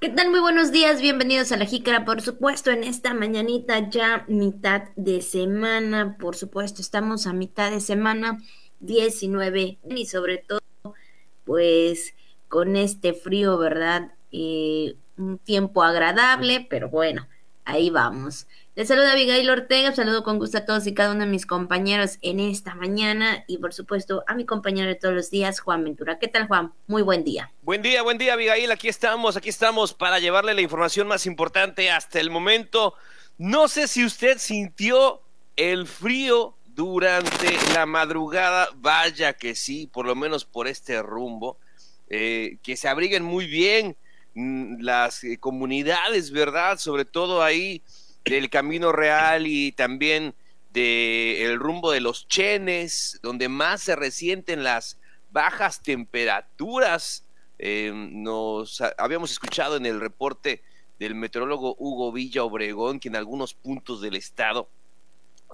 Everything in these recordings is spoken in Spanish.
¿Qué tal? Muy buenos días, bienvenidos a la Jícara, por supuesto, en esta mañanita ya mitad de semana, por supuesto, estamos a mitad de semana 19 y sobre todo, pues con este frío, ¿verdad? Eh, un tiempo agradable, pero bueno, ahí vamos. Les saluda Abigail Ortega, saludo con gusto a todos y cada uno de mis compañeros en esta mañana y por supuesto a mi compañero de todos los días, Juan Ventura. ¿Qué tal, Juan? Muy buen día. Buen día, buen día, Abigail. Aquí estamos, aquí estamos para llevarle la información más importante hasta el momento. No sé si usted sintió el frío durante la madrugada, vaya que sí, por lo menos por este rumbo. Eh, que se abriguen muy bien mm, las eh, comunidades, ¿verdad? Sobre todo ahí del Camino Real y también del rumbo de los Chenes, donde más se resienten las bajas temperaturas. Eh, nos habíamos escuchado en el reporte del meteorólogo Hugo Villa Obregón que en algunos puntos del estado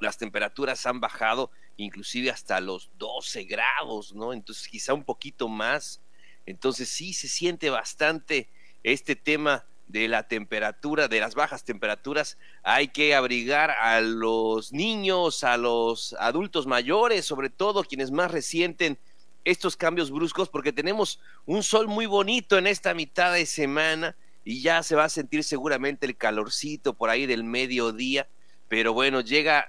las temperaturas han bajado inclusive hasta los 12 grados, ¿no? Entonces quizá un poquito más. Entonces sí se siente bastante este tema de la temperatura, de las bajas temperaturas, hay que abrigar a los niños, a los adultos mayores, sobre todo quienes más resienten estos cambios bruscos, porque tenemos un sol muy bonito en esta mitad de semana y ya se va a sentir seguramente el calorcito por ahí del mediodía, pero bueno, llega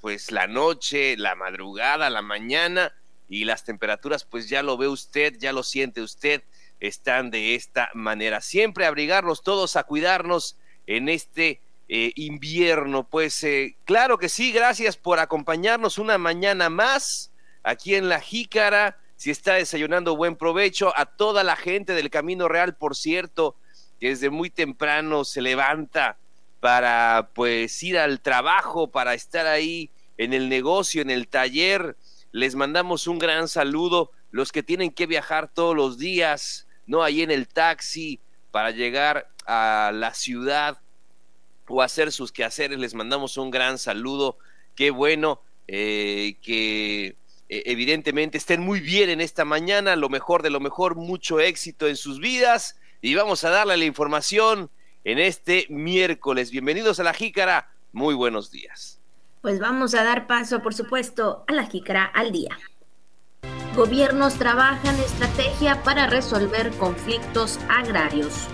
pues la noche, la madrugada, la mañana y las temperaturas pues ya lo ve usted, ya lo siente usted, están de esta manera. Siempre abrigarnos todos a cuidarnos en este eh, invierno. Pues eh, claro que sí, gracias por acompañarnos una mañana más aquí en La Jícara. Si está desayunando, buen provecho. A toda la gente del Camino Real, por cierto, que desde muy temprano se levanta para pues ir al trabajo, para estar ahí en el negocio, en el taller. Les mandamos un gran saludo. Los que tienen que viajar todos los días, no ahí en el taxi para llegar a la ciudad o hacer sus quehaceres. Les mandamos un gran saludo. Qué bueno eh, que eh, evidentemente estén muy bien en esta mañana. Lo mejor de lo mejor, mucho éxito en sus vidas. Y vamos a darle la información en este miércoles. Bienvenidos a la Jícara. Muy buenos días. Pues vamos a dar paso, por supuesto, a la Jícara al día. Gobiernos trabajan estrategia para resolver conflictos agrarios.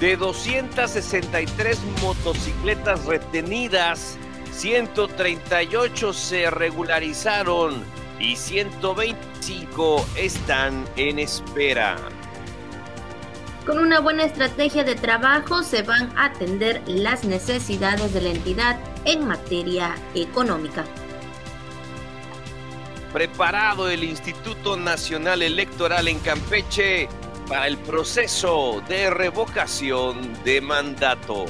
De 263 motocicletas retenidas, 138 se regularizaron y 125 están en espera. Con una buena estrategia de trabajo se van a atender las necesidades de la entidad en materia económica preparado el Instituto Nacional Electoral en Campeche para el proceso de revocación de mandato.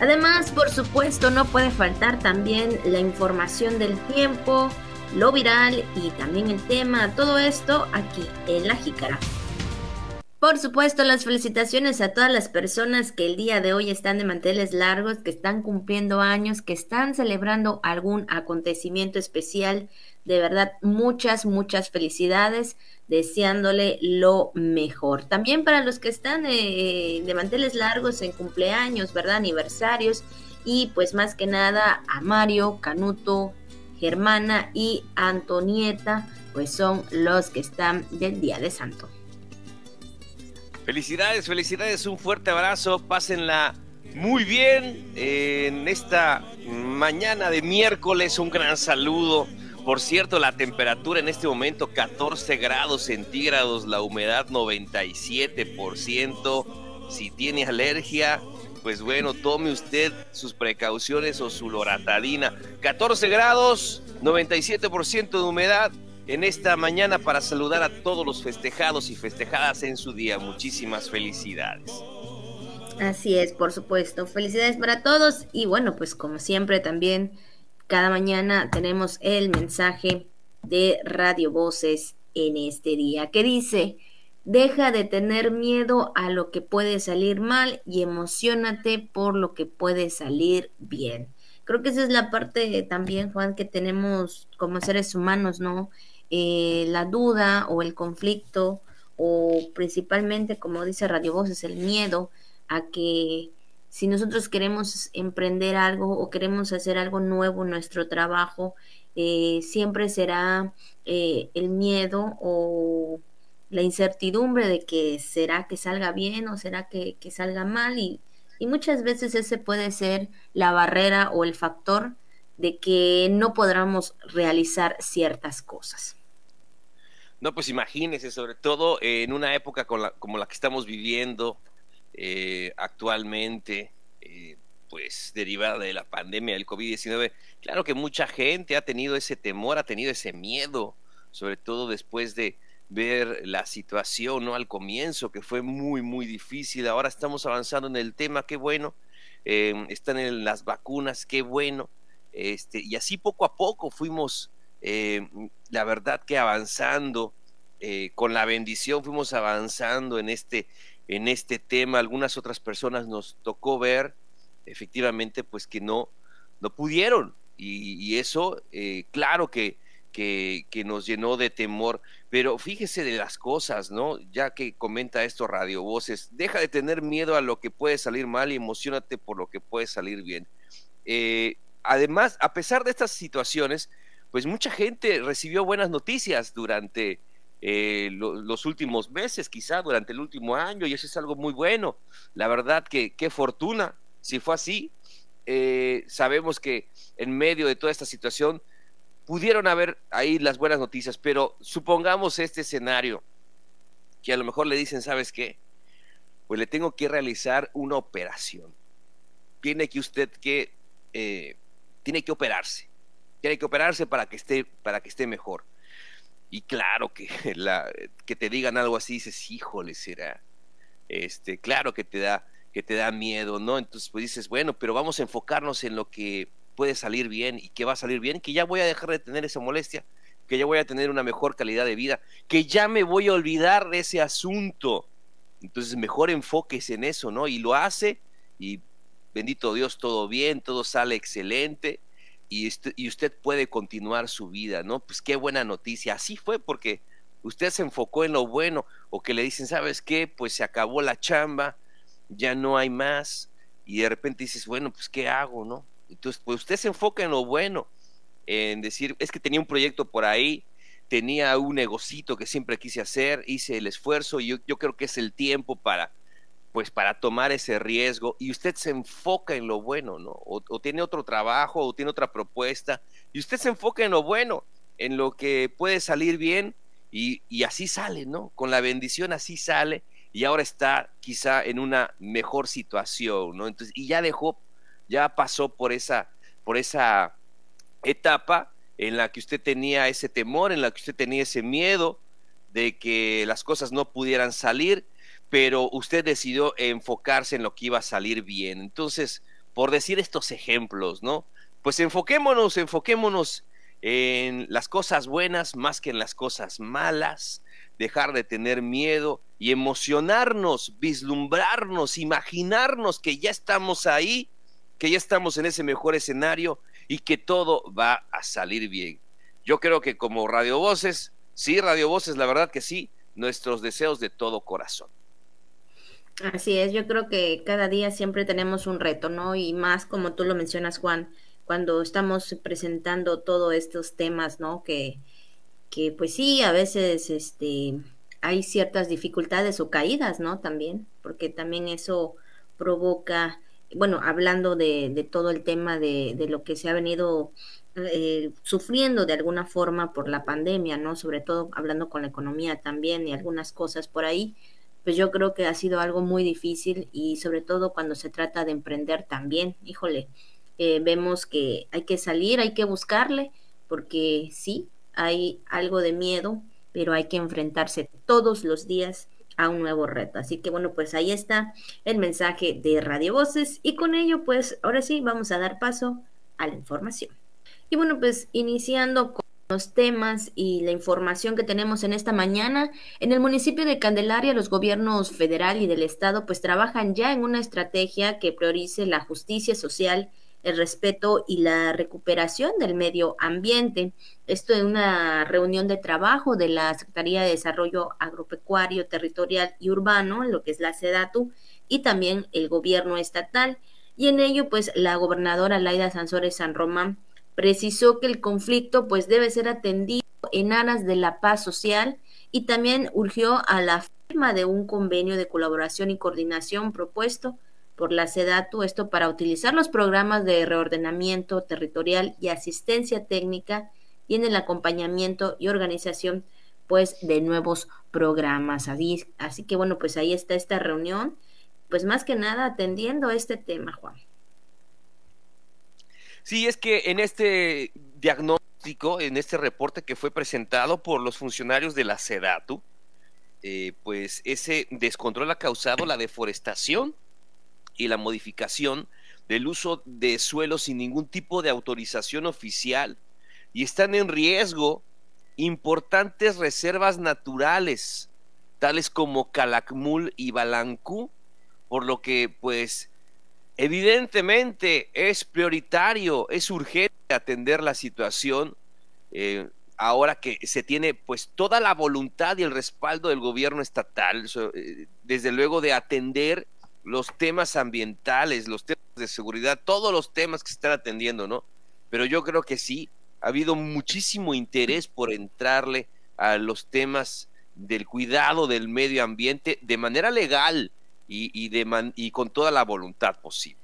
Además, por supuesto, no puede faltar también la información del tiempo, lo viral y también el tema, todo esto aquí en La Jícara. Por supuesto, las felicitaciones a todas las personas que el día de hoy están de manteles largos, que están cumpliendo años, que están celebrando algún acontecimiento especial de verdad, muchas, muchas felicidades, deseándole lo mejor. También para los que están eh, de manteles largos en cumpleaños, ¿verdad? Aniversarios. Y pues más que nada a Mario, Canuto, Germana y Antonieta, pues son los que están del Día de Santo. Felicidades, felicidades, un fuerte abrazo, pásenla muy bien en esta mañana de miércoles, un gran saludo por cierto, la temperatura en este momento 14 grados centígrados, la humedad 97%. Si tiene alergia, pues bueno, tome usted sus precauciones o su loratadina. 14 grados, 97% de humedad en esta mañana para saludar a todos los festejados y festejadas en su día. Muchísimas felicidades. Así es, por supuesto. Felicidades para todos y bueno, pues como siempre también cada mañana tenemos el mensaje de Radio Voces en este día que dice, deja de tener miedo a lo que puede salir mal y emocionate por lo que puede salir bien. Creo que esa es la parte también, Juan, que tenemos como seres humanos, ¿no? Eh, la duda o el conflicto o principalmente, como dice Radio Voces, el miedo a que si nosotros queremos emprender algo o queremos hacer algo nuevo en nuestro trabajo, eh, siempre será eh, el miedo o la incertidumbre de que será que salga bien o será que, salga mal y, y muchas veces ese puede ser la barrera o el factor de que no podamos realizar ciertas cosas. No, pues imagínese, sobre todo en una época como la que estamos viviendo eh, actualmente, eh, pues derivada de la pandemia del COVID-19, claro que mucha gente ha tenido ese temor, ha tenido ese miedo, sobre todo después de ver la situación, ¿no? Al comienzo, que fue muy, muy difícil, ahora estamos avanzando en el tema, qué bueno, eh, están en las vacunas, qué bueno, este, y así poco a poco fuimos, eh, la verdad que avanzando, eh, con la bendición fuimos avanzando en este, en este tema. Algunas otras personas nos tocó ver, efectivamente, pues que no, no pudieron. Y, eso, eh, claro que, que, nos llenó de temor. Pero fíjese de las cosas, ¿no? Ya que comenta esto Radio Voces, deja de tener miedo a lo que puede salir mal y emocionate por lo que puede salir bien. Además, a pesar de estas situaciones, pues mucha gente recibió buenas noticias durante eh, los últimos meses, quizá durante el último año, y eso es algo muy bueno. La verdad que qué fortuna, si fue así. Eh, sabemos que en medio de toda esta situación pudieron haber ahí las buenas noticias, pero supongamos este escenario, que a lo mejor le dicen, ¿sabes qué? Pues le tengo que realizar una operación. Tiene que usted que eh, tiene que operarse. Tiene que operarse para que esté, para que esté mejor. Y claro que, que te digan algo así, dices, híjole, será. Este, claro que te da, que te da miedo, ¿no? Entonces, pues dices, bueno, pero vamos a enfocarnos en lo que puede salir bien y que va a salir bien, que ya voy a dejar de tener esa molestia, que ya voy a tener una mejor calidad de vida, que ya me voy a olvidar de ese asunto. Entonces, mejor enfoques en eso, ¿no? Y lo hace y bendito Dios, todo bien, todo sale excelente y, y usted puede continuar su vida, ¿no? Pues qué buena noticia. Así fue porque usted se enfocó en lo bueno o que le dicen, ¿sabes qué? Pues se acabó la chamba, ya no hay más y de repente dices, bueno, pues ¿qué hago, no? Entonces, pues usted se enfoca en lo bueno, en decir, es que tenía un proyecto por ahí, tenía un negocito que siempre quise hacer, hice el esfuerzo y yo creo que es el tiempo para pues para tomar ese riesgo y usted se enfoca en lo bueno, ¿no? O, tiene otro trabajo o tiene otra propuesta y usted se enfoca en lo bueno, en lo que puede salir bien y, y así sale, ¿no? Con la bendición así sale y ahora está quizá en una mejor situación, ¿no? Entonces, y ya dejó, ya pasó por esa, por esa etapa en la que usted tenía ese temor, en la que usted tenía ese miedo de que las cosas no pudieran salir pero usted decidió enfocarse en lo que iba a salir bien. Entonces, por decir estos ejemplos, ¿no? Pues enfoquémonos, enfoquémonos en las cosas buenas más que en las cosas malas, dejar de tener miedo y emocionarnos, vislumbrarnos, imaginarnos que ya estamos ahí, que ya estamos en ese mejor escenario y que todo va a salir bien. Yo creo que como Radio Voces, sí, Radio Voces, la verdad que sí, nuestros deseos de todo corazón. Así es, yo creo que cada día siempre tenemos un reto, ¿no? Y más como tú lo mencionas, Juan, cuando estamos presentando todos estos temas, ¿no? Que, que pues sí, a veces este, hay ciertas dificultades o caídas, ¿no? También, porque también eso provoca, bueno, hablando de, de todo el tema de, de, lo que se ha venido eh, sufriendo de alguna forma por la pandemia, ¿no? Sobre todo hablando con la economía también y algunas cosas por ahí pues yo creo que ha sido algo muy difícil y sobre todo cuando se trata de emprender también, híjole, eh, vemos que hay que salir, hay que buscarle, porque sí, hay algo de miedo, pero hay que enfrentarse todos los días a un nuevo reto. Así que bueno, pues ahí está el mensaje de Radio Voces y con ello pues ahora sí vamos a dar paso a la información. Y bueno, pues iniciando con los temas y la información que tenemos en esta mañana. En el municipio de Candelaria, los gobiernos federal y del estado pues trabajan ya en una estrategia que priorice la justicia social, el respeto y la recuperación del medio ambiente. Esto en una reunión de trabajo de la Secretaría de Desarrollo Agropecuario, Territorial y Urbano, lo que es la SEDATU, y también el gobierno estatal. Y en ello, pues, la gobernadora Laida Sansores San Román precisó que el conflicto, pues, debe ser atendido en aras de la paz social y también urgió a la firma de un convenio de colaboración y coordinación propuesto por la SEDATU, esto para utilizar los programas de reordenamiento territorial y asistencia técnica y en el acompañamiento y organización pues de nuevos programas. Así, así que bueno, pues ahí está esta reunión, pues más que nada atendiendo este tema, Juan. Sí, es que en este diagnóstico, en este reporte que fue presentado por los funcionarios de la SEDATU, eh, pues ese descontrol ha causado la deforestación y la modificación del uso de suelos sin ningún tipo de autorización oficial. Y están en riesgo importantes reservas naturales, tales como Calakmul y Balancú, por lo que pues evidentemente es prioritario, es urgente atender la situación eh, ahora que se tiene pues toda la voluntad y el respaldo del gobierno estatal, eh, desde luego de atender los temas ambientales, los temas de seguridad, todos los temas que se están atendiendo, ¿no? Pero yo creo que sí, ha habido muchísimo interés por entrarle a los temas del cuidado del medio ambiente de manera legal y, de y con toda la voluntad posible.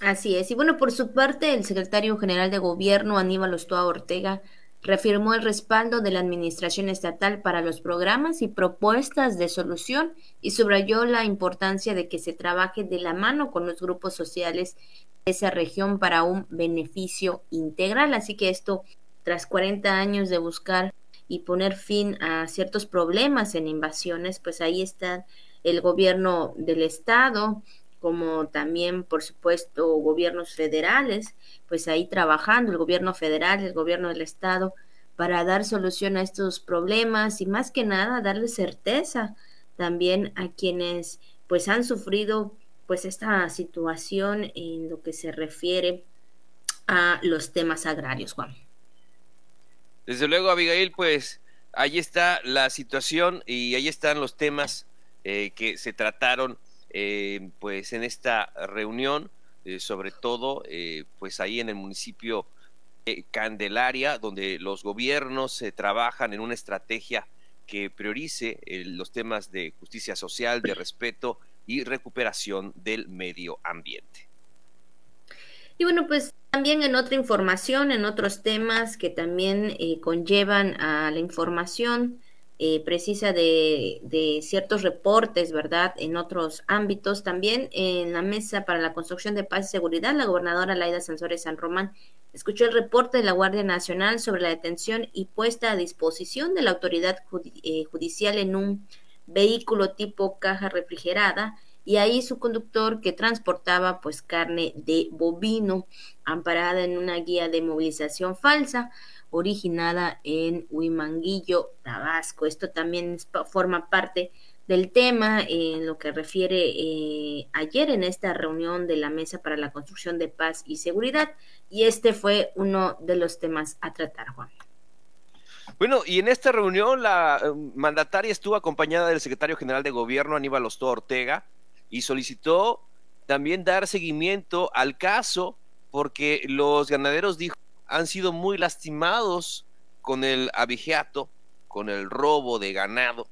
Así es. Y bueno, por su parte, el secretario general de Gobierno, Aníbal Ostoa Ortega, reafirmó el respaldo de la Administración Estatal para los programas y propuestas de solución y subrayó la importancia de que se trabaje de la mano con los grupos sociales de esa región para un beneficio integral. Así que esto, tras 40 años de buscar y poner fin a ciertos problemas en invasiones, pues ahí está el gobierno del Estado, como también, por supuesto, gobiernos federales, pues ahí trabajando, el gobierno federal, el gobierno del estado, para dar solución a estos problemas y más que nada darle certeza también a quienes pues han sufrido pues esta situación en lo que se refiere a los temas agrarios, Juan. Desde luego, Abigail, pues ahí está la situación y ahí están los temas eh, que se trataron eh, pues en esta reunión, eh, sobre todo eh, pues ahí en el municipio de Candelaria, donde los gobiernos trabajan en una estrategia que priorice los temas de justicia social, de respeto y recuperación del medio ambiente. Y bueno, pues también en otra información, en otros temas que también conllevan a la información, eh, precisa de, ciertos reportes, ¿verdad? En otros ámbitos. También en la Mesa para la Construcción de Paz y Seguridad, la gobernadora Laida Sansores San Román escuchó el reporte de la Guardia Nacional sobre la detención y puesta a disposición de la autoridad eh, judicial en un vehículo tipo caja refrigerada y ahí su conductor que transportaba pues carne de bovino amparada en una guía de movilización falsa originada en Huimanguillo, Tabasco. Esto también forma parte del tema en lo que refiere eh, ayer en esta reunión de la Mesa para la Construcción de Paz y Seguridad y este fue uno de los temas a tratar, Juan. Bueno, y en esta reunión la eh, mandataria estuvo acompañada del secretario general de Gobierno, Aníbal Ostoa Ortega, y solicitó también dar seguimiento al caso porque los ganaderos dijo han sido muy lastimados con el abigeato, con el robo de ganado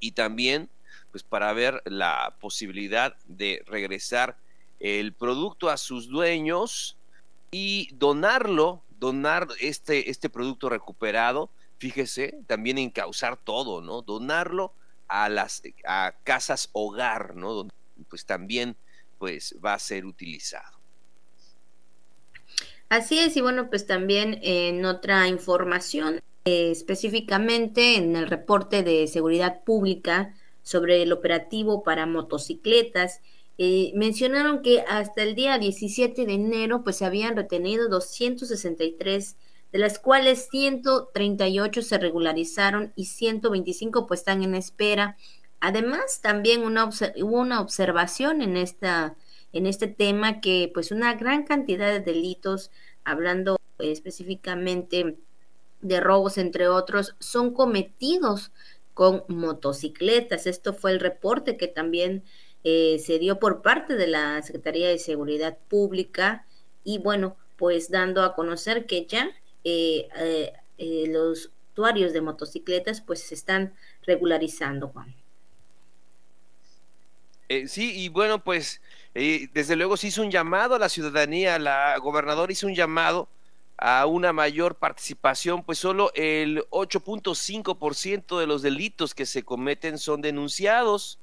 y también pues para ver la posibilidad de regresar el producto a sus dueños y donarlo, donar este, este producto recuperado, fíjese, también encauzar todo, ¿no? Donarlo a las a casas hogar, ¿no? Pues también pues va a ser utilizado. Así es, y bueno, pues también en otra información, eh, específicamente en el reporte de seguridad pública sobre el operativo para motocicletas, eh, mencionaron que hasta el día 17 de enero pues se habían retenido 263 de las cuales 138 se regularizaron y 125 pues están en espera. Además, también una hubo una observación en esta en este tema que pues una gran cantidad de delitos, hablando específicamente de robos entre otros, son cometidos con motocicletas. Esto fue el reporte que también eh, se dio por parte de la Secretaría de Seguridad Pública y bueno, pues dando a conocer que ya eh, eh, los usuarios de motocicletas pues se están regularizando, Juan. sí, y bueno, pues desde luego se hizo un llamado a la ciudadanía, la gobernadora hizo un llamado a una mayor participación, pues solo el 8.5% de los delitos que se cometen son denunciados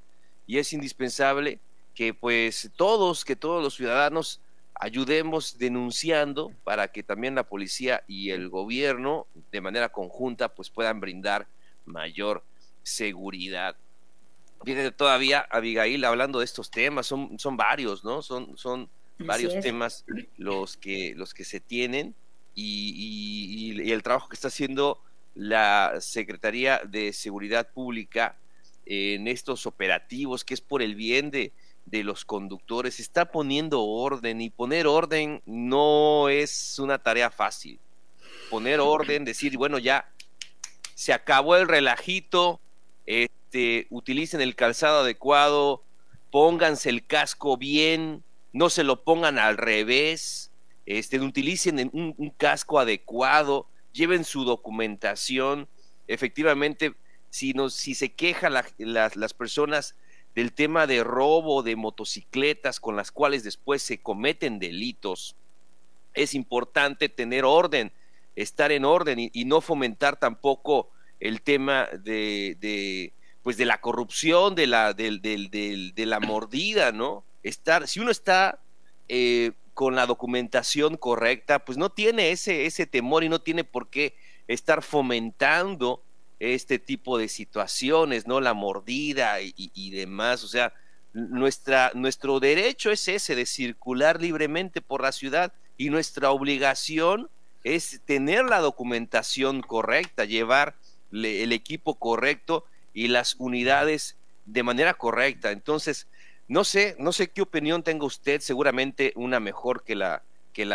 y es indispensable que pues todos, que todos los ciudadanos ayudemos denunciando para que también la policía y el gobierno de manera conjunta pues puedan brindar mayor seguridad. Viene todavía Abigail hablando de estos temas, son, son varios, ¿no? Son, son varios temas los que, los que se tienen y, y, y, el trabajo que está haciendo la Secretaría de Seguridad Pública en estos operativos, que es por el bien de, de los conductores, está poniendo orden y poner orden no es una tarea fácil. Poner orden, decir, bueno, ya se acabó el relajito, este, utilicen el calzado adecuado, pónganse el casco bien, no se lo pongan al revés, este, utilicen un, un casco adecuado, lleven su documentación, efectivamente si, se quejan las personas del tema de robo de motocicletas con las cuales después se cometen delitos, es importante tener orden, estar en orden y, no fomentar tampoco el tema de, pues de la corrupción, de la, de la mordida, ¿no? Estar, si uno está eh, con la documentación correcta, pues no tiene ese, ese temor y no tiene por qué estar fomentando este tipo de situaciones, ¿no? La mordida y, demás, o sea, nuestra, nuestro derecho es ese de circular libremente por la ciudad y nuestra obligación es tener la documentación correcta, llevar el equipo correcto y las unidades de manera correcta. Entonces, no sé, no sé qué opinión tenga usted, seguramente una mejor que la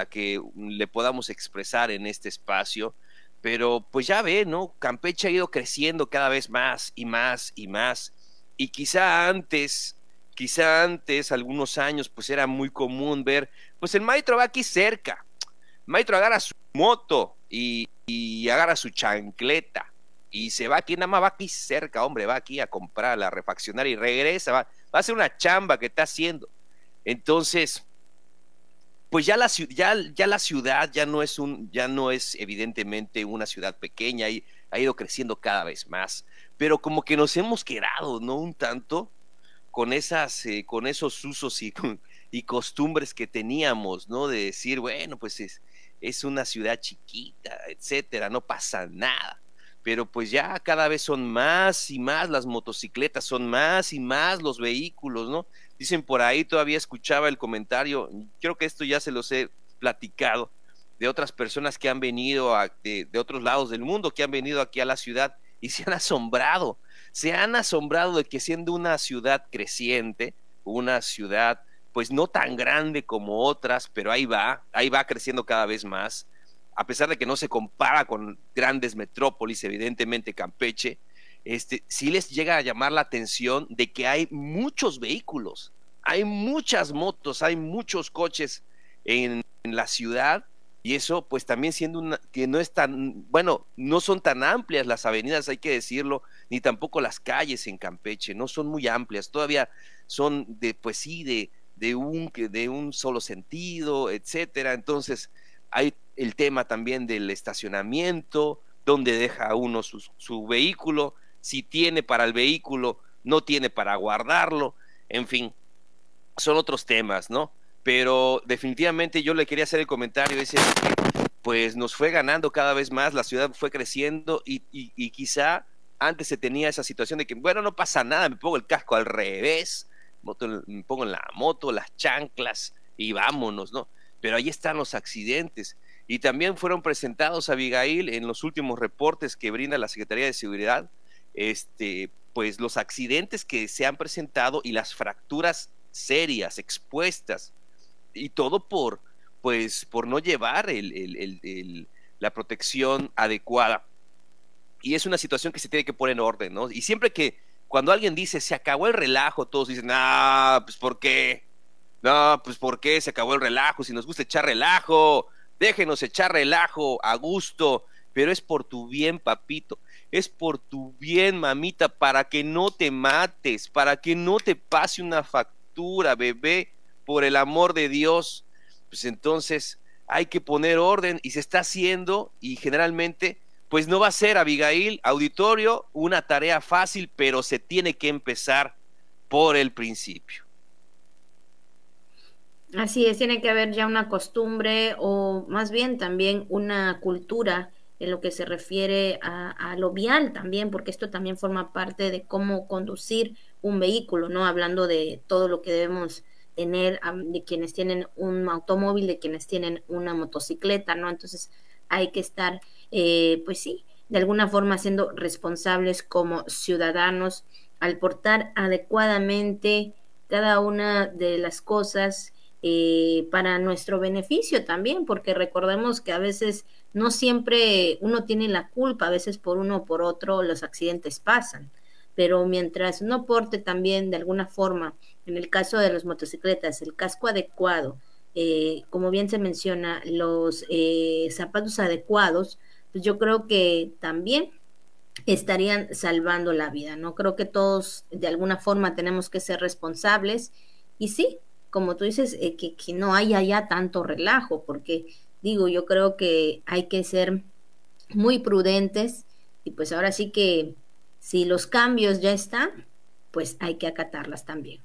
que le podamos expresar en este espacio pero pues ya ve, ¿no? Campeche ha ido creciendo cada vez más y más y más. Y quizá antes, quizá antes, algunos años, pues era muy común ver, pues el maestro va aquí cerca. Maestro agarra su moto y, y agarra su chancleta y se va aquí, nada más va aquí cerca, hombre, va aquí a comprar, a refaccionar y regresa, va, a hacer una chamba que está haciendo. Entonces, pues ya la, ya, la ciudad ya no es un, ya no es evidentemente una ciudad pequeña y ha ido creciendo cada vez más, pero como que nos hemos quedado, ¿no? Un tanto con esas, eh, con esos usos y, costumbres que teníamos, ¿no? De decir, bueno, pues es, es una ciudad chiquita, etcétera, no pasa nada. Pero pues ya cada vez son más y más las motocicletas, son más y más los vehículos, ¿no? Dicen por ahí, todavía escuchaba el comentario, creo que esto ya se los he platicado, de otras personas que han venido de, otros lados del mundo, que han venido aquí a la ciudad y se han asombrado, se han asombrado de que siendo una ciudad creciente, una ciudad pues no tan grande como otras, pero ahí va, ahí va creciendo cada vez más, a pesar de que no se compara con grandes metrópolis, evidentemente Campeche, este, sí les llega a llamar la atención de que hay muchos vehículos, hay muchas motos, hay muchos coches en, la ciudad y eso pues también siendo una, que no es tan, bueno, no son tan amplias las avenidas, hay que decirlo, ni tampoco las calles en Campeche, no son muy amplias, todavía son de, pues sí, de, de, un, de un solo sentido, etcétera, entonces hay el tema también del estacionamiento, donde deja uno su, su vehículo, si tiene para el vehículo, no tiene para guardarlo, en fin, son otros temas, ¿no? Pero definitivamente yo le quería hacer el comentario ese pues nos fue ganando cada vez más, la ciudad fue creciendo y, y, quizá antes se tenía esa situación de que, bueno, no pasa nada, me pongo el casco al revés, me pongo en la moto, las chanclas y vámonos, ¿no? Pero ahí están los accidentes. Y también fueron presentados, a Abigail, en los últimos reportes que brinda la Secretaría de Seguridad, este, pues los accidentes que se han presentado y las fracturas serias, expuestas, y todo por, pues, por no llevar la protección adecuada. Y es una situación que se tiene que poner en orden, ¿no? Y siempre que cuando alguien dice se acabó el relajo, todos dicen, ah, pues ¿por qué? No, pues ¿por qué se acabó el relajo? Si nos gusta echar relajo, déjenos echar relajo a gusto, pero es por tu bien, papito, es por tu bien, mamita, para que no te mates, para que no te pase una factura, bebé, por el amor de Dios. Pues entonces hay que poner orden y se está haciendo y generalmente pues no va a ser, Abigail, auditorio, una tarea fácil, pero se tiene que empezar por el principio. Así es, tiene que haber ya una costumbre o más bien también una cultura en lo que se refiere a, lo vial también, porque esto también forma parte de cómo conducir un vehículo, ¿no? Hablando de todo lo que debemos tener, de quienes tienen un automóvil, de quienes tienen una motocicleta, ¿no? Entonces hay que estar, eh, pues sí, de alguna forma siendo responsables como ciudadanos al portar adecuadamente cada una de las cosas eh, para nuestro beneficio también, porque recordemos que a veces no siempre uno tiene la culpa, a veces por uno o por otro los accidentes pasan, pero mientras no porte también de alguna forma, en el caso de las motocicletas, el casco adecuado, eh, como bien se menciona, los eh, zapatos adecuados, pues yo creo que también estarían salvando la vida, ¿no? Creo que todos de alguna forma tenemos que ser responsables y sí, como tú dices, eh, que, que, no haya ya tanto relajo, porque digo, yo creo que hay que ser muy prudentes y pues ahora sí que si los cambios ya están, pues hay que acatarlas también.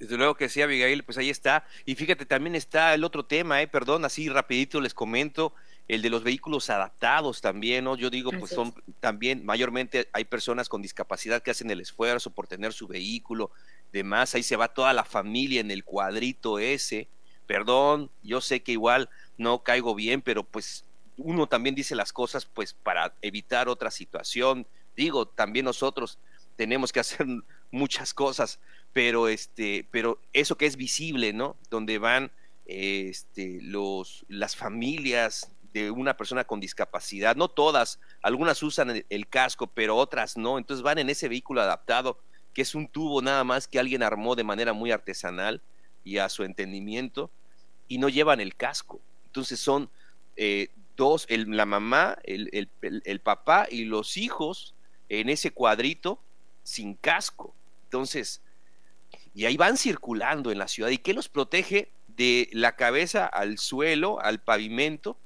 Desde luego que sí, Abigail, pues ahí está. Y fíjate, también está el otro tema, eh, perdón, así rapidito les comento, el de los vehículos adaptados también, ¿no? Yo digo, pues son también, mayormente hay personas con discapacidad que hacen el esfuerzo por tener su vehículo, demás, ahí se va toda la familia en el cuadrito ese. Perdón, yo sé que igual no caigo bien, pero pues uno también dice las cosas pues para evitar otra situación. Digo, también nosotros tenemos que hacer muchas cosas pero este, pero eso que es visible, ¿no? Donde van este, los, las familias de una persona con discapacidad, no todas, algunas usan el, casco, pero otras no, entonces van en ese vehículo adaptado, que es un tubo nada más que alguien armó de manera muy artesanal y a su entendimiento, y no llevan el casco. Entonces son eh, dos, el, la mamá, el, el papá y los hijos en ese cuadrito sin casco. Entonces, y ahí van circulando en la ciudad. ¿Y qué los protege de la cabeza al suelo, al pavimento?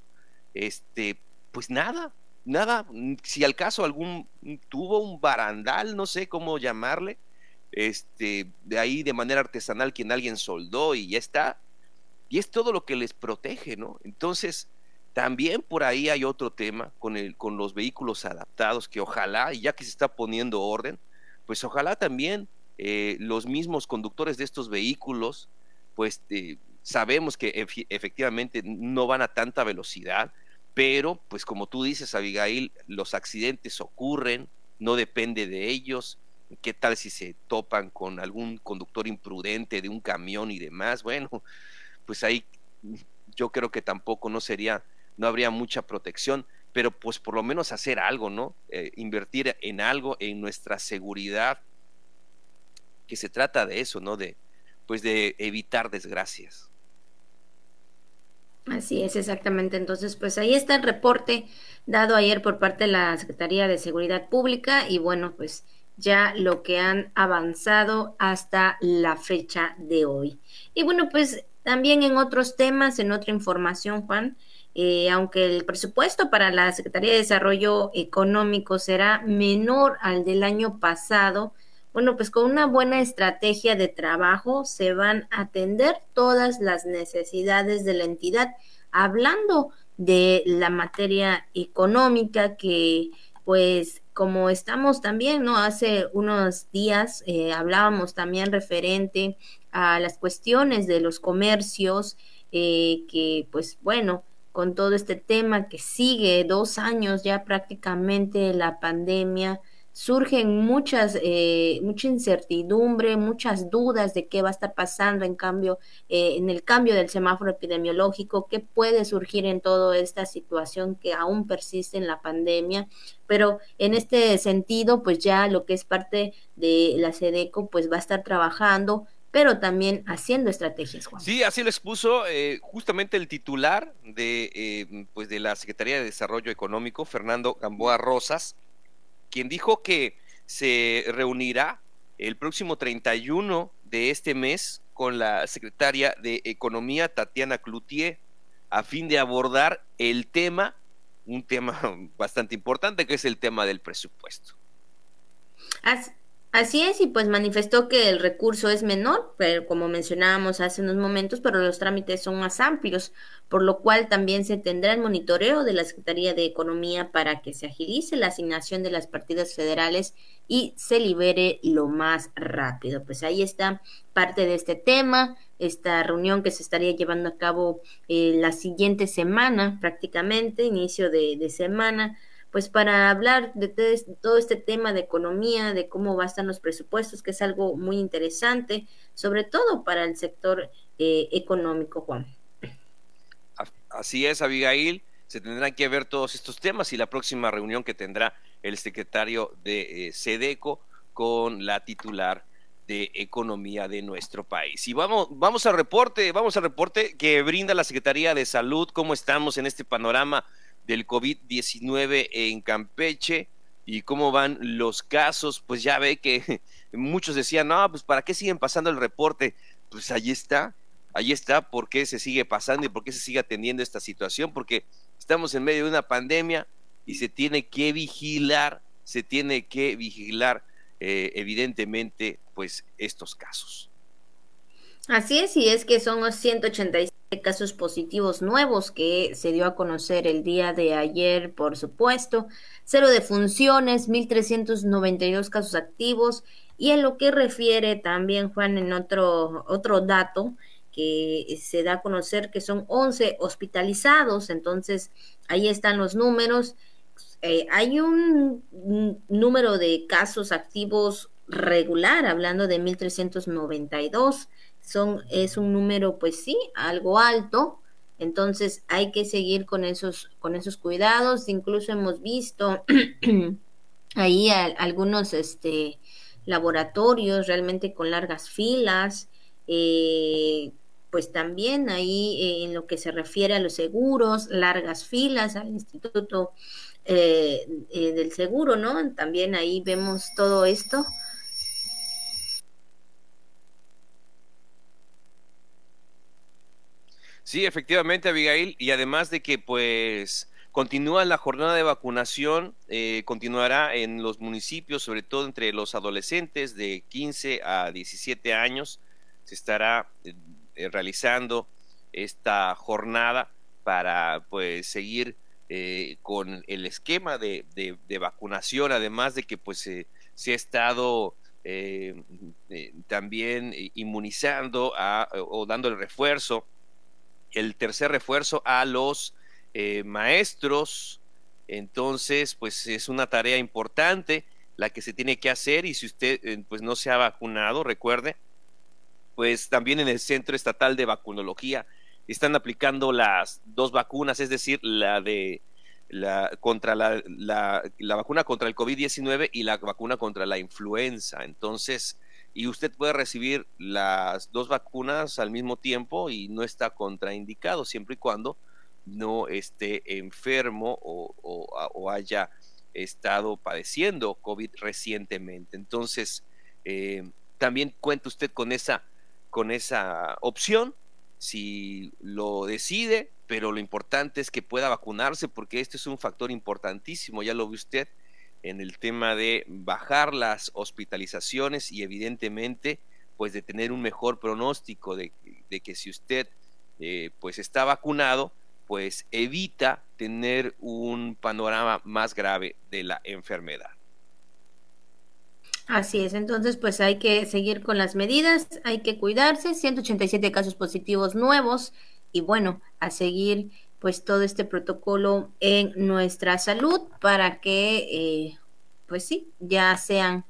Este, pues nada, nada. Si al caso algún tuvo un barandal, no sé cómo llamarle, este, de ahí de manera artesanal quien alguien soldó y ya está. Y es todo lo que les protege, ¿no? Entonces, también por ahí hay otro tema con, el, con los vehículos adaptados que ojalá, y ya que se está poniendo orden, pues ojalá también eh, los mismos conductores de estos vehículos, pues eh, sabemos que efectivamente no van a tanta velocidad, pero pues como tú dices, Abigail, los accidentes ocurren, no depende de ellos. ¿Qué tal si se topan con algún conductor imprudente de un camión y demás? Bueno, pues ahí yo creo que tampoco no sería, no habría mucha protección, pero pues por lo menos hacer algo, ¿no? Eh, invertir en algo, en nuestra seguridad, que se trata de eso, ¿no? De, pues de evitar desgracias. Así es, exactamente. Entonces, pues ahí está el reporte dado ayer por parte de la Secretaría de Seguridad Pública y bueno, pues ya lo que han avanzado hasta la fecha de hoy. Y bueno, pues también en otros temas, en otra información, Juan, eh, aunque el presupuesto para la Secretaría de Desarrollo Económico será menor al del año pasado, bueno, pues con una buena estrategia de trabajo se van a atender todas las necesidades de la entidad, hablando de la materia económica que pues como estamos también, ¿no? Hace unos días eh, hablábamos también referente a las cuestiones de los comercios, eh, que pues bueno, con todo este tema que sigue dos años ya prácticamente la pandemia, surgen muchas, eh, mucha incertidumbre, muchas dudas de qué va a estar pasando en cambio, eh, en el cambio del semáforo epidemiológico, qué puede surgir en toda esta situación que aún persiste en la pandemia. Pero en este sentido, pues ya lo que es parte de la SEDECO, pues va a estar trabajando pero también haciendo estrategias. Juan. Sí, así lo expuso eh, justamente el titular de, pues de la Secretaría de Desarrollo Económico, Fernando Gamboa Rosas, quien dijo que se reunirá el próximo 31 de este mes con la secretaria de Economía, Tatiana Cloutier, a fin de abordar el tema, un tema bastante importante, que es el tema del presupuesto. Así es, y pues manifestó que el recurso es menor, pero como mencionábamos hace unos momentos, pero los trámites son más amplios, por lo cual también se tendrá el monitoreo de la Secretaría de Economía para que se agilice la asignación de las partidas federales y se libere lo más rápido. Pues ahí está parte de este tema, esta reunión que se estaría llevando a cabo eh, la siguiente semana, prácticamente, inicio de, de semana pues para hablar de todo este tema de economía, de cómo estar los presupuestos, que es algo muy interesante, sobre todo para el sector eh, económico, Juan. Así es, Abigail. Se tendrán que ver todos estos temas y la próxima reunión que tendrá el secretario de eh, SEDECO con la titular de economía de nuestro país. Y vamos, vamos al reporte, vamos al reporte que brinda la Secretaría de Salud, cómo estamos en este panorama del COVID-19 en Campeche y cómo van los casos, pues ya ve que muchos decían, no, pues ¿para qué siguen pasando el reporte? Pues ahí está, ahí está, ¿por qué se sigue pasando y por qué se sigue atendiendo esta situación? Porque estamos en medio de una pandemia y se tiene que vigilar, se tiene que vigilar eh, evidentemente pues estos casos. Así es, y es que son los 187 casos positivos nuevos que se dio a conocer el día de ayer, por supuesto, cero defunciones, 1.392 casos activos, y en lo que refiere también, Juan, en otro, otro dato que se da a conocer que son 11 hospitalizados, entonces ahí están los números. Eh, hay un, un número de casos activos regular, hablando de 1.392 son, es un número, pues sí, algo alto. Entonces hay que seguir con esos, con esos cuidados. Incluso hemos visto ahí algunos este, laboratorios realmente con largas filas. Eh, pues también ahí eh, en lo que se refiere a los seguros, largas filas al Instituto eh, del Seguro, ¿no? También ahí vemos todo esto. Sí, efectivamente, Abigail, y además de que pues continúa la jornada de vacunación, eh, continuará en los municipios, sobre todo entre los adolescentes de 15 a 17 años, se estará eh, realizando esta jornada para pues seguir eh, con el esquema de, de, vacunación, además de que pues se ha estado también inmunizando a, o dando el refuerzo el tercer refuerzo a los eh, maestros. Entonces, pues es una tarea importante la que se tiene que hacer y si usted eh, pues no se ha vacunado, recuerde, pues también en el Centro Estatal de Vacunología están aplicando las dos vacunas, es decir, la de la contra la, la, la vacuna contra el COVID-19 y la vacuna contra la influenza. Entonces, y usted puede recibir las dos vacunas al mismo tiempo y no está contraindicado siempre y cuando no esté enfermo o, haya estado padeciendo COVID recientemente. Entonces, eh, también cuenta usted con esa, con esa opción si lo decide, pero lo importante es que pueda vacunarse porque este es un factor importantísimo, ya lo ve usted en el tema de bajar las hospitalizaciones y evidentemente pues de tener un mejor pronóstico de, que si usted eh, pues está vacunado pues evita tener un panorama más grave de la enfermedad. Así es, entonces pues hay que seguir con las medidas, hay que cuidarse, 187 casos positivos nuevos y bueno, a seguir pues todo este protocolo en nuestra salud para que eh, pues sí, ya sean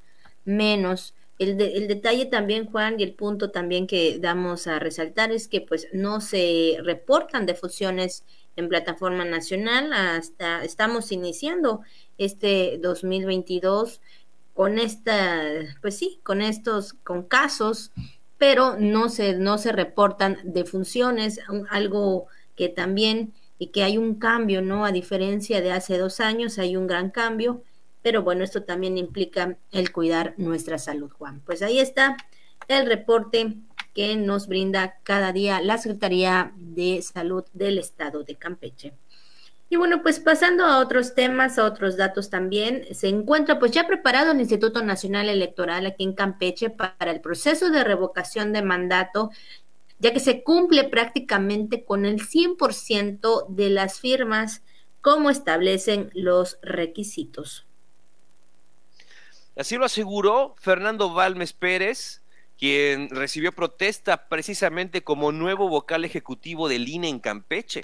menos. El, el, detalle también, Juan, y el punto también que damos a resaltar es que pues no se reportan defunciones en plataforma nacional hasta estamos iniciando este 2022 con esta, pues sí, con estos, con casos, pero no se, no se reportan defunciones, algo que también, y que hay un cambio, ¿no? A diferencia de hace dos años, hay un gran cambio, pero bueno, esto también implica el cuidar nuestra salud, Juan. Pues ahí está el reporte que nos brinda cada día la Secretaría de Salud del Estado de Campeche. Y bueno, pues pasando a otros temas, a otros datos también, se encuentra pues ya preparado el Instituto Nacional Electoral aquí en Campeche para el proceso de revocación de mandato, ya que se cumple prácticamente con el 100% de las firmas como establecen los requisitos. Así lo aseguró Fernando Balmes Pérez, quien recibió protesta precisamente como nuevo vocal ejecutivo del INE en Campeche.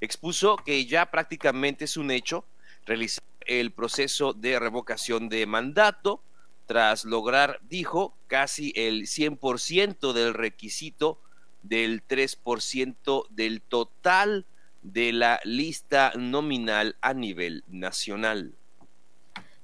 Expuso que ya prácticamente es un hecho realizar el proceso de revocación de mandato tras lograr, dijo, casi el 100% del requisito del 3% del total de la lista nominal a nivel nacional.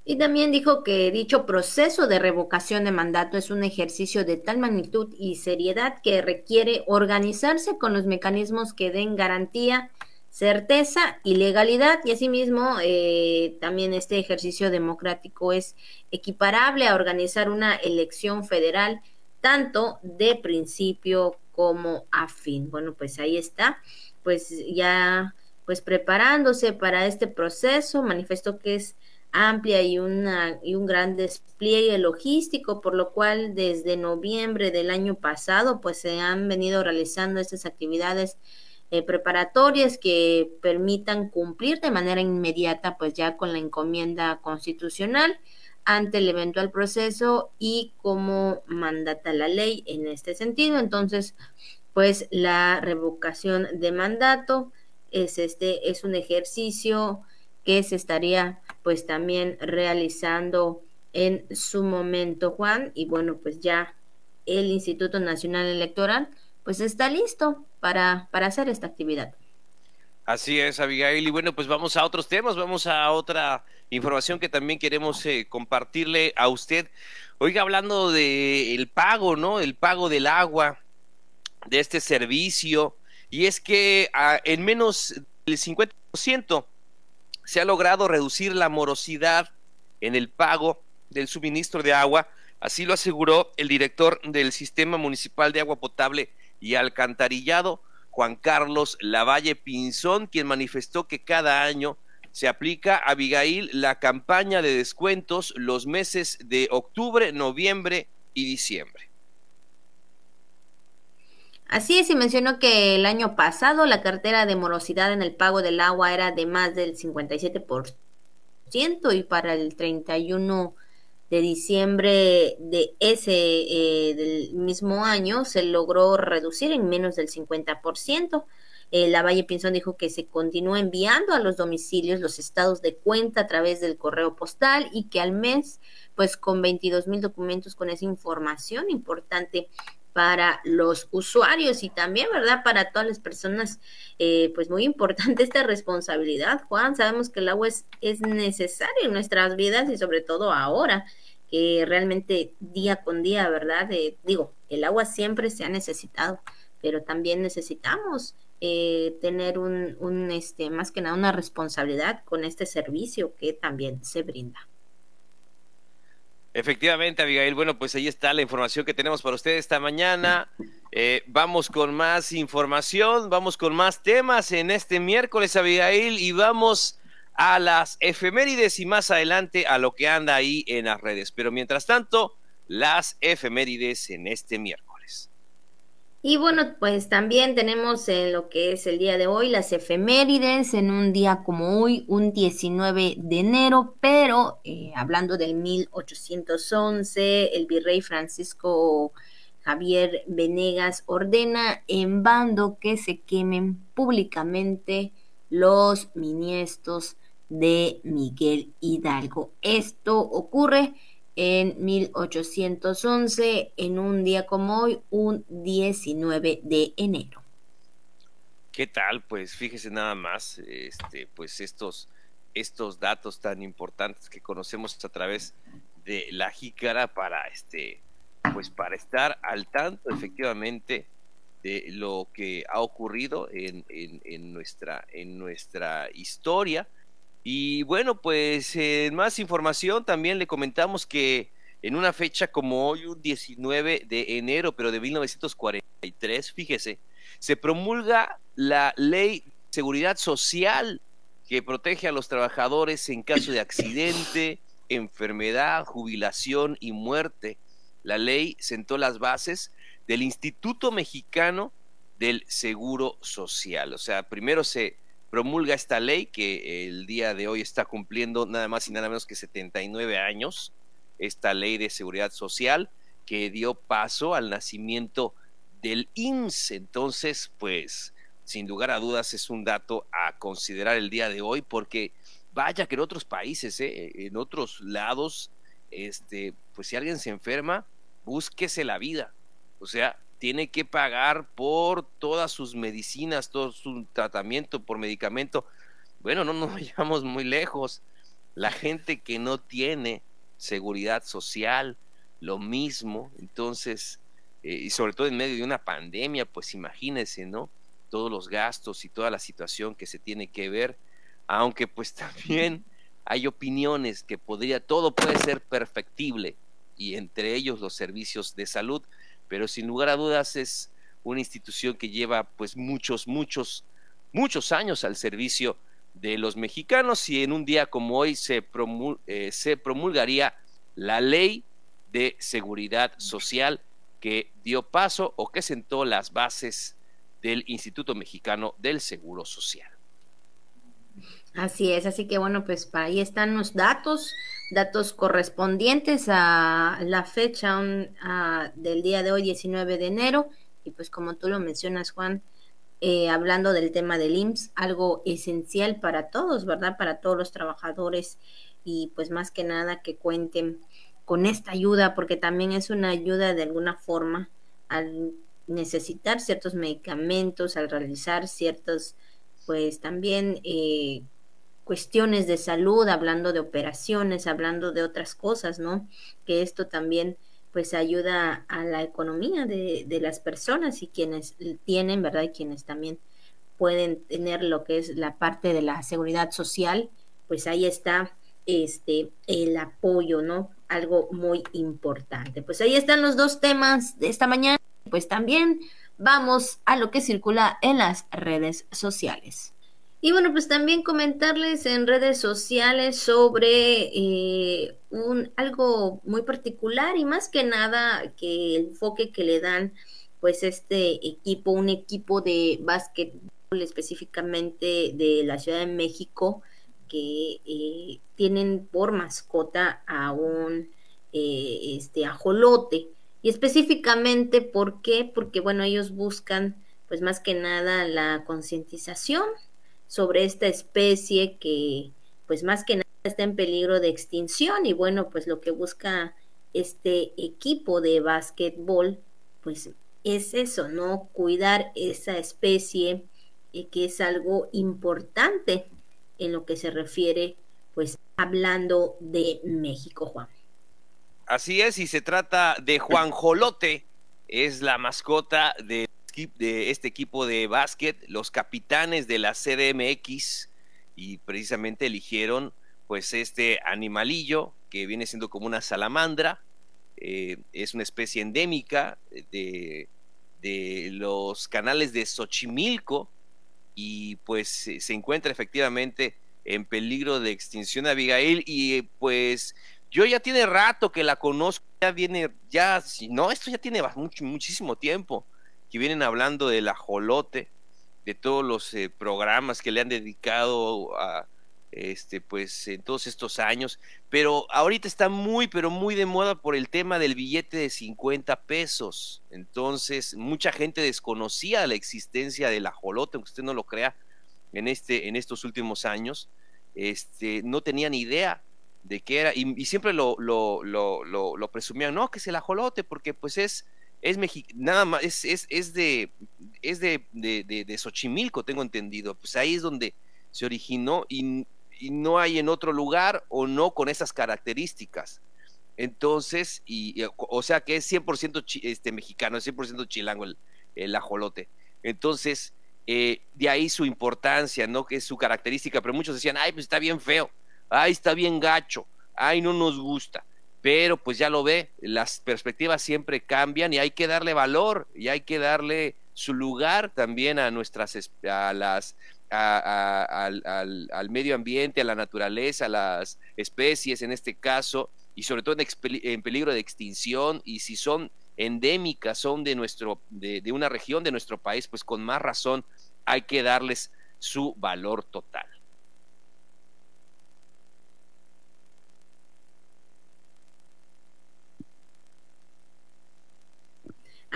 Y también dijo que dicho proceso de revocación de mandato es un ejercicio de tal magnitud y seriedad que requiere organizarse con los mecanismos que den garantía, certeza y legalidad. Y asimismo, eh, también este ejercicio democrático es equiparable a organizar una elección federal, tanto de principio como a fin. Bueno, pues ahí está, pues ya pues preparándose para este proceso, manifestó que es amplia y, una, y un gran despliegue logístico, por lo cual desde noviembre del año pasado pues se han venido realizando estas actividades eh, preparatorias que permitan cumplir de manera inmediata pues ya con la encomienda constitucional ante el eventual proceso y como mandata la ley en este sentido. Entonces, pues la revocación de mandato es este es un ejercicio que se estaría pues también realizando en su momento, Juan, y bueno, pues ya el Instituto Nacional Electoral pues está listo para, para hacer esta actividad. Así es, Abigail. Y bueno, pues vamos a otros temas, vamos a otra información que también queremos eh, compartirle a usted. Oiga, hablando del el pago, ¿no? El pago del agua, de este servicio, y es que ah, en menos del 50% se ha logrado reducir la morosidad en el pago del suministro de agua, así lo aseguró el director del Sistema Municipal de Agua Potable y Alcantarillado, Juan Carlos Lavalle Pinzón, quien manifestó que cada año se aplica a Abigail la campaña de descuentos los meses de octubre, noviembre y diciembre. Así es, y mencionó que el año pasado la cartera de morosidad en el pago del agua era de más del 57% y para el 31 de diciembre de ese eh, del mismo año se logró reducir en menos del 50%. Eh, la Valle Pinzón dijo que se continúa enviando a los domicilios los estados de cuenta a través del correo postal y que al mes, pues con 22 mil documentos con esa información importante para los usuarios y también, ¿verdad? Para todas las personas, eh, pues muy importante esta responsabilidad, Juan. Sabemos que el agua es, es necesario en nuestras vidas y sobre todo ahora que realmente día con día, ¿verdad? Digo, el agua siempre se ha necesitado, pero también necesitamos eh, tener un, este, más que nada una responsabilidad con este servicio que también se brinda. Efectivamente, Abigail. Bueno, pues ahí está la información que tenemos para ustedes esta mañana. Eh, vamos con más información, vamos con más temas en este miércoles, Abigail, y vamos a las efemérides y más adelante a lo que anda ahí en las redes. Pero mientras tanto, las efemérides en este miércoles. Y bueno, pues también tenemos en lo que es el día de hoy las efemérides en un día como hoy, un 19 de enero, pero eh, hablando del 1811, el virrey Francisco Javier Venegas ordena en bando que se quemen públicamente los miniestos de Miguel Hidalgo. Esto ocurre en 1811, en un día como hoy, un 19 de enero. ¿Qué tal? Pues fíjese nada más, este, pues estos, estos datos tan importantes que conocemos a través de la jícara para este, pues para estar al tanto efectivamente de lo que ha ocurrido en, en, nuestra, en nuestra historia y bueno, pues en más información también le comentamos que en una fecha como hoy, un 19 de enero, pero de 1943, fíjese, se promulga la ley de seguridad social que protege a los trabajadores en caso de accidente, enfermedad, jubilación y muerte. La ley sentó las bases del Instituto Mexicano del Seguro Social. O sea, primero se promulga esta ley que el día de hoy está cumpliendo nada más y nada menos que 79 años, esta ley de seguridad social que dio paso al nacimiento del IMSS. Entonces, pues, sin lugar a dudas es un dato a considerar el día de hoy porque vaya que en otros países, ¿eh? en otros lados, este, pues si alguien se enferma, búsquese la vida. O sea, tiene que pagar por todas sus medicinas, todo su tratamiento por medicamento. Bueno, no nos vayamos muy lejos. La gente que no tiene seguridad social, lo mismo. Entonces, eh, y sobre todo en medio de una pandemia, pues imagínense, ¿no? Todos los gastos y toda la situación que se tiene que ver, aunque pues también hay opiniones que podría, todo puede ser perfectible, y entre ellos los servicios de salud, pero sin lugar a dudas es una institución que lleva pues muchos, muchos, muchos años al servicio de los mexicanos y en un día como hoy se, eh, se promulgaría la ley de seguridad social que dio paso o que sentó las bases del Instituto Mexicano del Seguro Social. Así es, así que bueno, pues ahí están los datos datos correspondientes a la fecha del día de hoy, 19 de enero. Y pues como tú lo mencionas, Juan, eh, hablando del tema del IMSS, algo esencial para todos, ¿verdad? Para todos los trabajadores y pues más que nada que cuenten con esta ayuda, porque también es una ayuda de alguna forma al necesitar ciertos medicamentos, al realizar ciertos, pues también eh, cuestiones de salud, hablando de operaciones, hablando de otras cosas, ¿no? Que esto también pues ayuda a la economía de, de las personas y quienes tienen, ¿verdad? Y quienes también pueden tener lo que es la parte de la seguridad social, pues ahí está este el apoyo, ¿no? Algo muy importante. Pues ahí están los dos temas de esta mañana. Pues también vamos a lo que circula en las redes sociales. Y bueno, pues también comentarles en redes sociales sobre eh, un, algo muy particular y más que nada que el enfoque que le dan pues este equipo, un equipo de básquetbol específicamente de la Ciudad de México que eh, tienen por mascota a un eh, este ajolote y específicamente ¿por qué? Porque bueno, ellos buscan pues más que nada la concientización sobre esta especie que pues más que nada está en peligro de extinción y bueno, pues lo que busca este equipo de básquetbol pues es eso, ¿no? Cuidar esa especie eh, que es algo importante en lo que se refiere pues hablando de México, Juan. Así es, y se trata de Juan Jolote, es la mascota de de este equipo de básquet, los capitanes de la CDMX, y precisamente eligieron pues este animalillo que viene siendo como una salamandra, eh, es una especie endémica de, de, los canales de Xochimilco y pues se encuentra efectivamente en peligro de extinción Abigail y pues yo ya tiene rato que la conozco, ya viene, ya, no, esto ya tiene muchísimo tiempo que vienen hablando del ajolote, de todos los eh, programas que le han dedicado a este pues en todos estos años, pero ahorita está muy pero muy de moda por el tema del billete de 50 pesos. Entonces, mucha gente desconocía la existencia del ajolote, aunque usted no lo crea, en este en estos últimos años. este, no tenían idea de qué era, y, siempre lo, lo, lo, lo, presumían, no, que es el ajolote, porque pues es, es nada más, es, es, es, de, es de, de, de, Xochimilco, tengo entendido, pues ahí es donde se originó y, y, no hay en otro lugar o no con esas características. Entonces, y, o sea que es 100% este, mexicano, es 100% chilango el, el ajolote. Entonces, eh, de ahí su importancia, ¿no? Que es su característica, pero muchos decían, ay, pues está bien feo, ay, está bien gacho, ay, no nos gusta. Pero pues ya lo ve, las perspectivas siempre cambian y hay que darle valor y hay que darle su lugar también a nuestras, a las, al, al, medio ambiente, a la naturaleza, a las especies en este caso, y sobre todo en, peligro de extinción, y si son endémicas, son de, nuestro, de una región de nuestro país, pues con más razón hay que darles su valor total.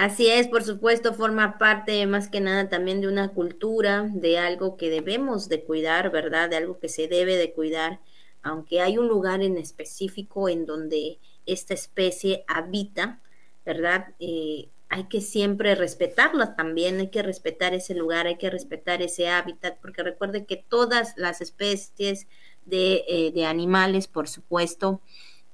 Así es, por supuesto, forma parte más que nada también de una cultura, de algo que debemos de cuidar, ¿verdad? De algo que se debe de cuidar, aunque hay un lugar en específico en donde esta especie habita, ¿verdad? Eh, hay que siempre respetarlo también, hay que respetar ese lugar, hay que respetar ese hábitat, porque recuerde que todas las especies de, eh, de animales, por supuesto,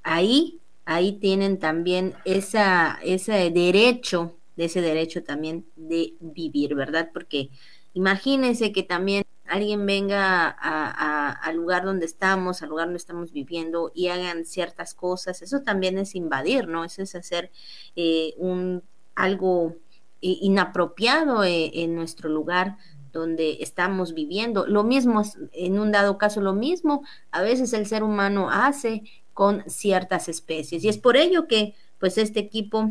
ahí, ahí tienen también esa, ese derecho, de ese derecho también de vivir, ¿verdad? Porque imagínense que también alguien venga al lugar donde estamos, al lugar donde estamos viviendo y hagan ciertas cosas, eso también es invadir, ¿no? Eso es hacer eh, un algo inapropiado eh, en nuestro lugar donde estamos viviendo. Lo mismo, en un dado caso, lo mismo a veces el ser humano hace con ciertas especies. Y es por ello que, pues, este equipo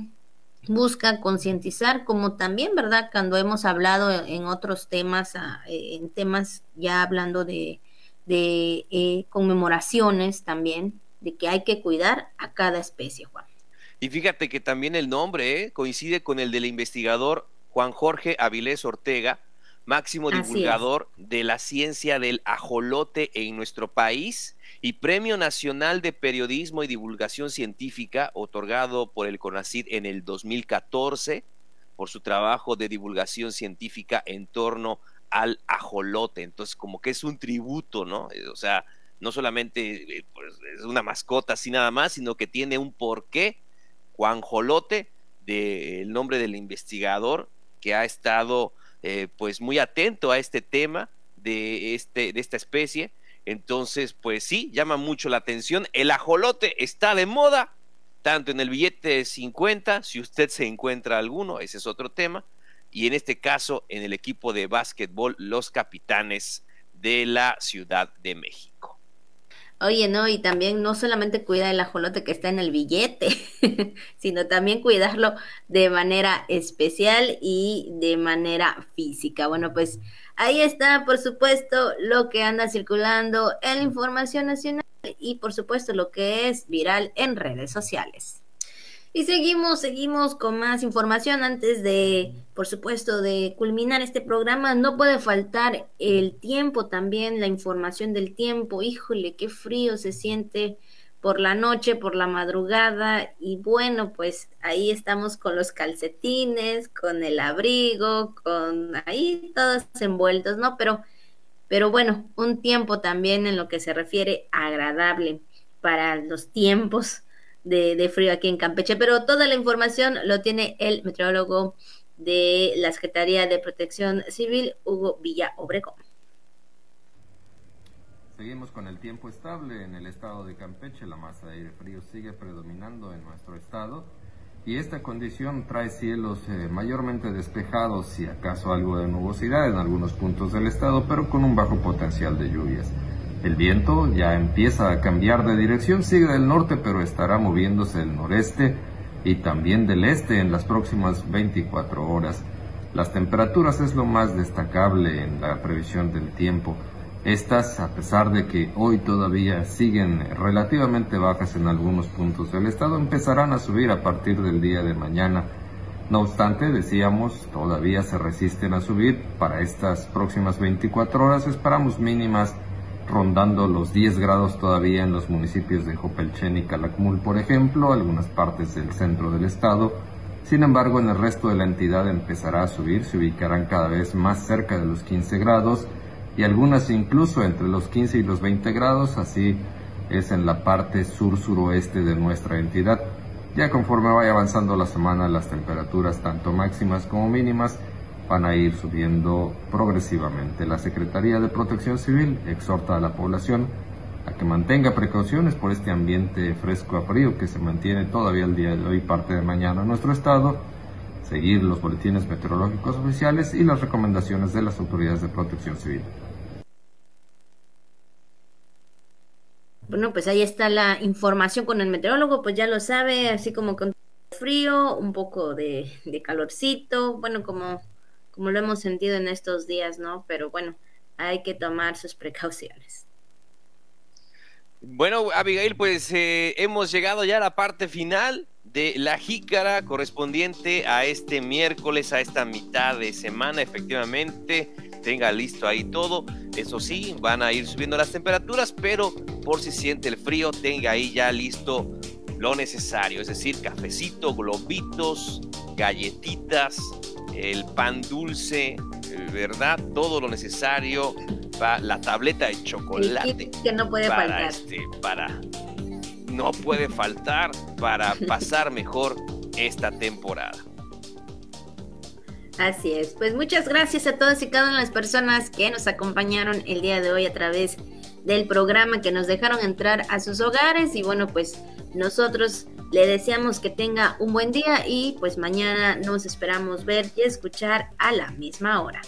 busca concientizar, como también, ¿verdad? Cuando hemos hablado en otros temas, ah, eh, en temas ya hablando de, de eh, conmemoraciones también, de que hay que cuidar a cada especie, Juan. Y fíjate que también el nombre ¿eh? coincide con el del investigador Juan Jorge Avilés Ortega, máximo divulgador de la ciencia del ajolote en nuestro país y Premio Nacional de Periodismo y Divulgación Científica, otorgado por el CONACID en el 2014 por su trabajo de divulgación científica en torno al ajolote. Entonces, como que es un tributo, ¿no? Eh, o sea, no solamente eh, pues, es una mascota así nada más, sino que tiene un porqué. Juan Jolote, del nombre del investigador que ha estado eh, pues muy atento a este tema de, este, de esta especie entonces, pues sí, llama mucho la atención. El ajolote está de moda, tanto en el billete de 50, si usted se encuentra alguno, ese es otro tema, y en este caso en el equipo de básquetbol, los capitanes de la Ciudad de México. Oye, no, y también no solamente cuida el ajolote que está en el billete, sino también cuidarlo de manera especial y de manera física. Bueno, pues Ahí está, por supuesto, lo que anda circulando en la información nacional y, por supuesto, lo que es viral en redes sociales. Y seguimos, seguimos con más información antes de, por supuesto, de culminar este programa. No puede faltar el tiempo también, la información del tiempo. Híjole, qué frío se siente por la noche, por la madrugada y bueno, pues ahí estamos con los calcetines, con el abrigo, con ahí todos envueltos, ¿no? Pero, pero bueno, un tiempo también en lo que se refiere agradable para los tiempos de, frío aquí en Campeche, pero toda la información lo tiene el meteorólogo de la Secretaría de Protección Civil, Hugo Villa Obregón. Seguimos con el tiempo estable en el estado de Campeche, la masa de aire frío sigue predominando en nuestro estado y esta condición trae cielos eh, mayormente despejados y acaso algo de nubosidad en algunos puntos del estado, pero con un bajo potencial de lluvias. El viento ya empieza a cambiar de dirección, sigue del norte, pero estará moviéndose del noreste y también del este en las próximas 24 horas. Las temperaturas es lo más destacable en la previsión del tiempo. Estas, a pesar de que hoy todavía siguen relativamente bajas en algunos puntos del estado, empezarán a subir a partir del día de mañana. No obstante, decíamos, todavía se resisten a subir. Para estas próximas 24 horas esperamos mínimas rondando los 10 grados todavía en los municipios de Jopelchen y Calakmul, por ejemplo, algunas partes del centro del estado. Sin embargo, en el resto de la entidad empezará a subir, se ubicarán cada vez más cerca de los 15 grados y algunas incluso entre los 15 y los 20 grados, así es en la parte sur-suroeste de nuestra entidad. Ya conforme vaya avanzando la semana, las temperaturas tanto máximas como mínimas van a ir subiendo progresivamente. La Secretaría de Protección Civil exhorta a la población a que mantenga precauciones por este ambiente fresco a frío que se mantiene todavía el día de hoy, parte de mañana en nuestro estado, seguir los boletines meteorológicos oficiales y las recomendaciones de las autoridades de protección civil. Bueno, pues ahí está la información con el meteorólogo, pues ya lo sabe, así como con frío, un poco de, de calorcito, bueno, como como lo hemos sentido en estos días, ¿no? Pero bueno, hay que tomar sus precauciones. Bueno, Abigail, pues eh, hemos llegado ya a la parte final de la jícara correspondiente a este miércoles, a esta mitad de semana, efectivamente. Tenga listo ahí todo. Eso sí, van a ir subiendo las temperaturas, pero por si siente el frío, tenga ahí ya listo lo necesario, es decir, cafecito, globitos, galletitas, el pan dulce, ¿verdad? Todo lo necesario para la tableta de chocolate. que no puede faltar. Este, para, no puede faltar para pasar mejor esta temporada. Así es, pues muchas gracias a todas y cada una de las personas que nos acompañaron el día de hoy a través del programa, que nos dejaron entrar a sus hogares y bueno, pues nosotros le deseamos que tenga un buen día y pues mañana nos esperamos ver y escuchar a la misma hora.